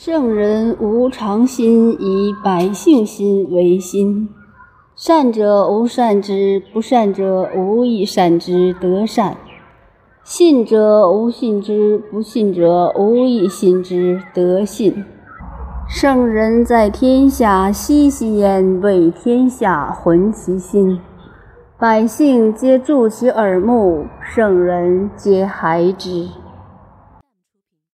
圣人无常心，以百姓心为心。善者无善之，不善者无以善之得善；信者无信之，不信者无以信之得信。圣人在天下，熙熙焉，为天下浑其心。百姓皆助其耳目，圣人皆孩之。